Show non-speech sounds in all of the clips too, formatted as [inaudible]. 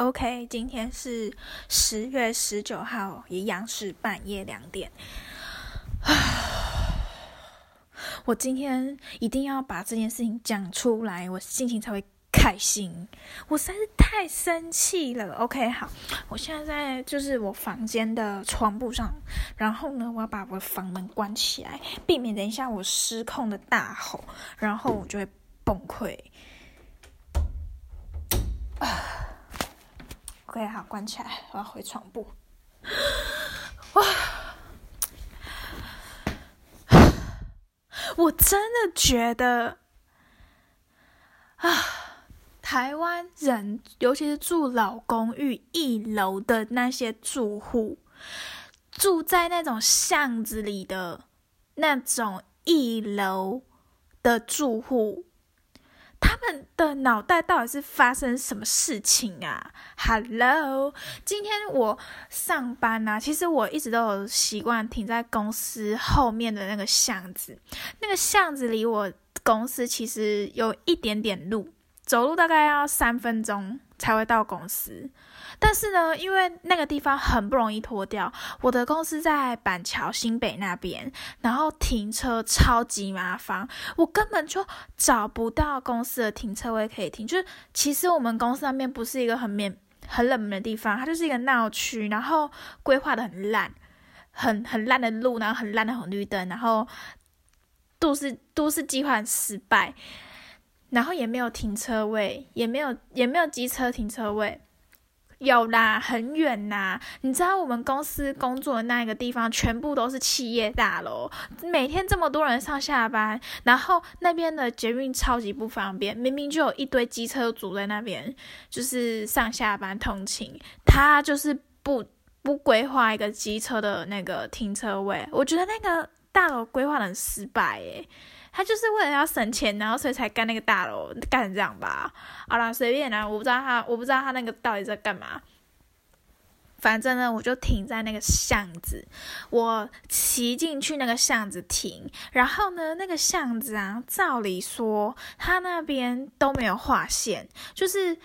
OK，今天是十月十九号，一样是半夜两点。[sighs] 我今天一定要把这件事情讲出来，我心情才会开心。我实在是太生气了。OK，好，我现在在就是我房间的床铺上，然后呢，我要把我的房门关起来，避免等一下我失控的大吼，然后我就会崩溃。[sighs] OK，好，关起来，我要回床铺。[laughs] 哇，[sighs] 我真的觉得啊，台湾人，尤其是住老公寓一楼的那些住户，住在那种巷子里的那种一楼的住户。他们的脑袋到底是发生什么事情啊？Hello，今天我上班啊，其实我一直都有习惯停在公司后面的那个巷子，那个巷子离我公司其实有一点点路，走路大概要三分钟才会到公司。但是呢，因为那个地方很不容易脱掉，我的公司在板桥新北那边，然后停车超级麻烦，我根本就找不到公司的停车位可以停。就是其实我们公司那边不是一个很免很冷门的地方，它就是一个闹区，然后规划的很烂，很很烂的路，然后很烂的红绿灯，然后都市都市计划失败，然后也没有停车位，也没有也没有机车停车位。有啦，很远呐。你知道我们公司工作的那个地方，全部都是企业大楼，每天这么多人上下班，然后那边的捷运超级不方便，明明就有一堆机车组在那边，就是上下班通勤，他就是不不规划一个机车的那个停车位，我觉得那个大楼规划的很失败诶。他就是为了要省钱，然后所以才干那个大楼，干成这样吧。好啦，随便啦，我不知道他，我不知道他那个到底在干嘛。反正呢，我就停在那个巷子，我骑进去那个巷子停，然后呢，那个巷子啊，照理说他那边都没有划线，就是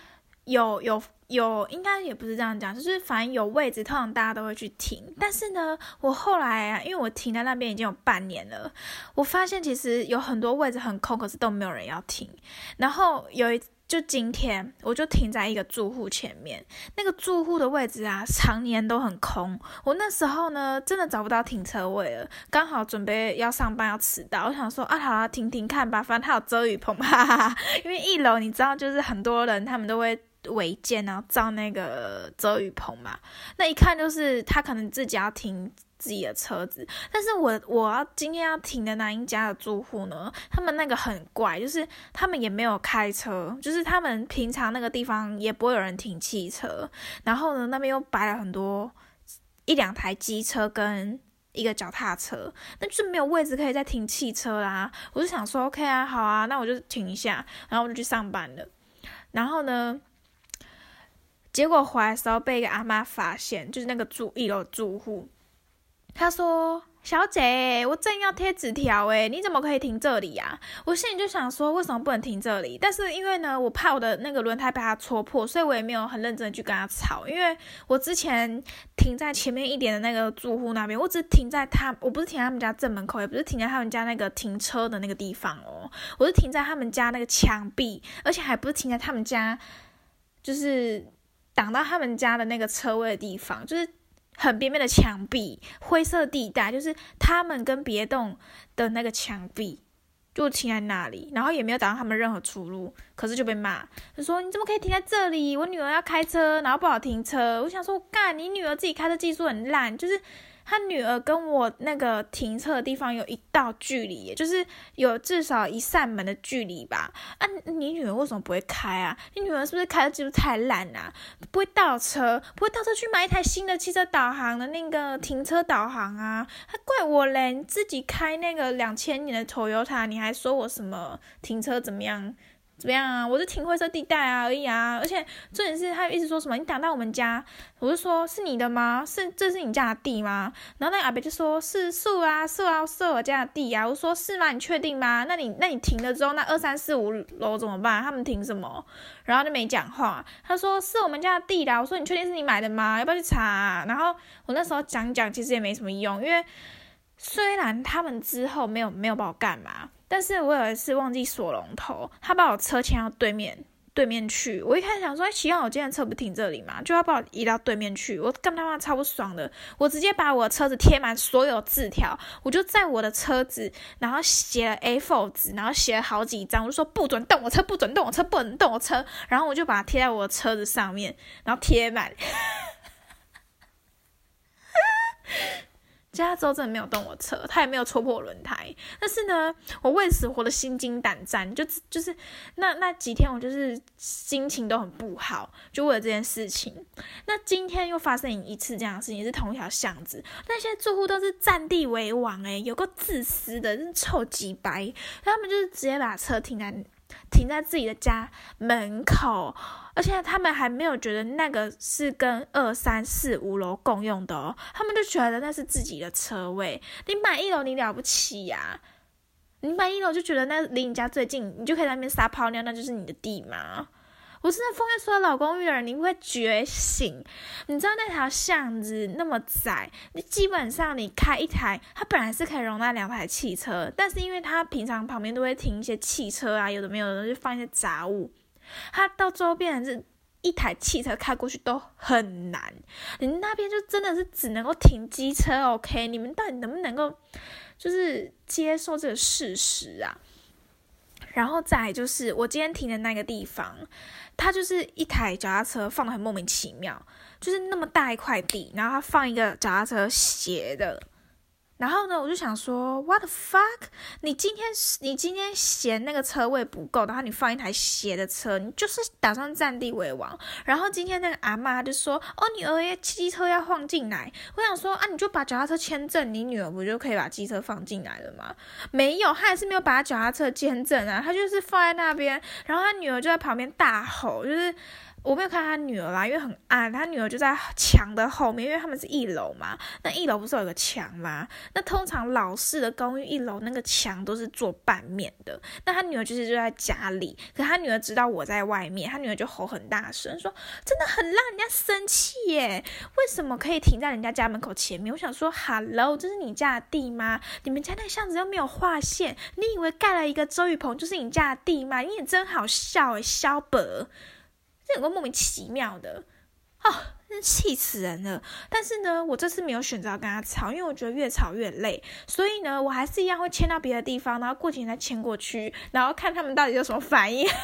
有有。有，应该也不是这样讲，就是反正有位置，通常大家都会去停。但是呢，我后来啊，因为我停在那边已经有半年了，我发现其实有很多位置很空，可是都没有人要停。然后有一，就今天我就停在一个住户前面，那个住户的位置啊，常年都很空。我那时候呢，真的找不到停车位了，刚好准备要上班要迟到，我想说啊，好了，停停看吧，反正他有遮雨棚，哈哈哈。因为一楼你知道，就是很多人他们都会。违建，然后造那个遮雨棚嘛，那一看就是他可能自己要停自己的车子，但是我我要今天要停的那一家的住户呢，他们那个很怪，就是他们也没有开车，就是他们平常那个地方也不会有人停汽车，然后呢那边又摆了很多一两台机车跟一个脚踏车，那就是没有位置可以再停汽车啦。我就想说，OK 啊，好啊，那我就停一下，然后我就去上班了，然后呢。结果回来的时候被一个阿妈发现，就是那个住一楼住户，他说：“小姐，我正要贴纸条，诶，你怎么可以停这里呀？”我心里就想说，为什么不能停这里？但是因为呢，我怕我的那个轮胎被他戳破，所以我也没有很认真的去跟他吵。因为我之前停在前面一点的那个住户那边，我只停在他，我不是停在他们家正门口，也不是停在他们家那个停车的那个地方哦，我是停在他们家那个墙壁，而且还不是停在他们家，就是。挡到他们家的那个车位的地方，就是很边边的墙壁，灰色地带，就是他们跟别栋的那个墙壁，就停在那里，然后也没有挡到他们任何出路，可是就被骂，他说你怎么可以停在这里？我女儿要开车，然后不好停车。我想说，干，你女儿自己开车技术很烂，就是。他女儿跟我那个停车的地方有一道距离，就是有至少一扇门的距离吧。啊，你女儿为什么不会开啊？你女儿是不是开的技术太烂啊？不会倒车，不会倒车去买一台新的汽车导航的那个停车导航啊？还怪我嘞！你自己开那个两千年的 Toyota，你还说我什么停车怎么样？怎么样啊？我是停灰色地带啊而已啊！而且重点是他一直说什么你挡到我们家，我就说是你的吗？是这是你家的地吗？然后那个阿伯就说是树啊树啊是我家的地啊！我说是吗？你确定吗？那你那你停了之后，那二三四五楼怎么办？他们停什么？然后就没讲话。他说是我们家的地啦。我说你确定是你买的吗？要不要去查？然后我那时候讲讲其实也没什么用，因为虽然他们之后没有没有把我干嘛。但是我有一次忘记锁龙头，他把我车牵到对面对面去。我一开始想说，哎，奇怪，我今天车不停这里嘛，就要把我移到对面去。我干他妈超不爽的，我直接把我的车子贴满所有字条，我就在我的车子，然后写了 A4 纸，然后写了好几张，我就说不准动我车，不准动我车，不能动我车。然后我就把它贴在我的车子上面，然后贴满。加州真的没有动我车，他也没有戳破我轮胎。但是呢，我为死活的心惊胆战，就就是那那几天，我就是心情都很不好，就为了这件事情。那今天又发生一次这样的事情，是同一条巷子，那些住户都是占地为王，诶，有个自私的，真臭鸡白，他们就是直接把车停在。停在自己的家门口，而且他们还没有觉得那个是跟二三四五楼共用的哦，他们就觉得那是自己的车位。你买一楼你了不起呀？你买一楼就觉得那离你家最近，你就可以在那边撒泡尿，那就是你的地嘛？我真的奉劝所有老公寓的人，你会觉醒。你知道那条巷子那么窄，你基本上你开一台，它本来是可以容纳两台汽车，但是因为它平常旁边都会停一些汽车啊，有的没有的就放一些杂物，它到周边是一台汽车开过去都很难。你那边就真的是只能够停机车，OK？你们到底能不能够就是接受这个事实啊？然后再就是我今天停的那个地方。它就是一台脚踏车放的很莫名其妙，就是那么大一块地，然后它放一个脚踏车斜的。然后呢，我就想说，What the fuck？你今天你今天嫌那个车位不够，然后你放一台斜的车，你就是打算占地为王。然后今天那个阿妈就说，哦，你儿子机车要放进来。我想说，啊，你就把脚踏车签证，你女儿不就可以把机车放进来了吗？没有，他还是没有把脚踏车签证啊，他就是放在那边，然后他女儿就在旁边大吼，就是。我没有看他女儿啦，因为很暗。他女儿就在墙的后面，因为他们是一楼嘛。那一楼不是有个墙吗？那通常老式的公寓一楼那个墙都是做半面的。那他女儿就是就在家里，可他女儿知道我在外面，他女儿就吼很大声，说真的很让人家生气耶！为什么可以停在人家家门口前面？我想说，Hello，这是你家的地吗？你们家那巷子又没有划线，你以为盖了一个周雨棚就是你家的地吗？你也真好笑诶，肖伯。这有个莫名其妙的，啊，真气死人了！但是呢，我这次没有选择要跟他吵，因为我觉得越吵越累，所以呢，我还是一样会迁到别的地方，然后过几天再迁过去，然后看他们到底有什么反应。[laughs]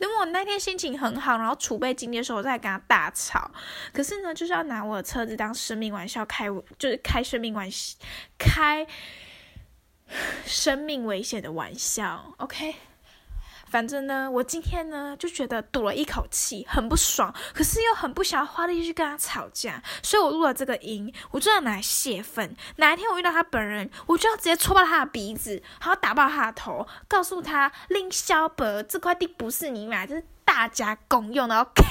等我那天心情很好，然后储备精力的时候，我再跟他大吵。可是呢，就是要拿我的车子当生命玩笑开，就是开生命玩笑，开 [sighs] 生命危险的玩笑，OK。反正呢，我今天呢就觉得堵了一口气，很不爽，可是又很不想要花力去跟他吵架，所以我录了这个音，我就要拿来泄愤。哪一天我遇到他本人，我就要直接戳爆他的鼻子，还要打爆他的头，告诉他林小伯这块地不是你买，这是大家共用的，OK？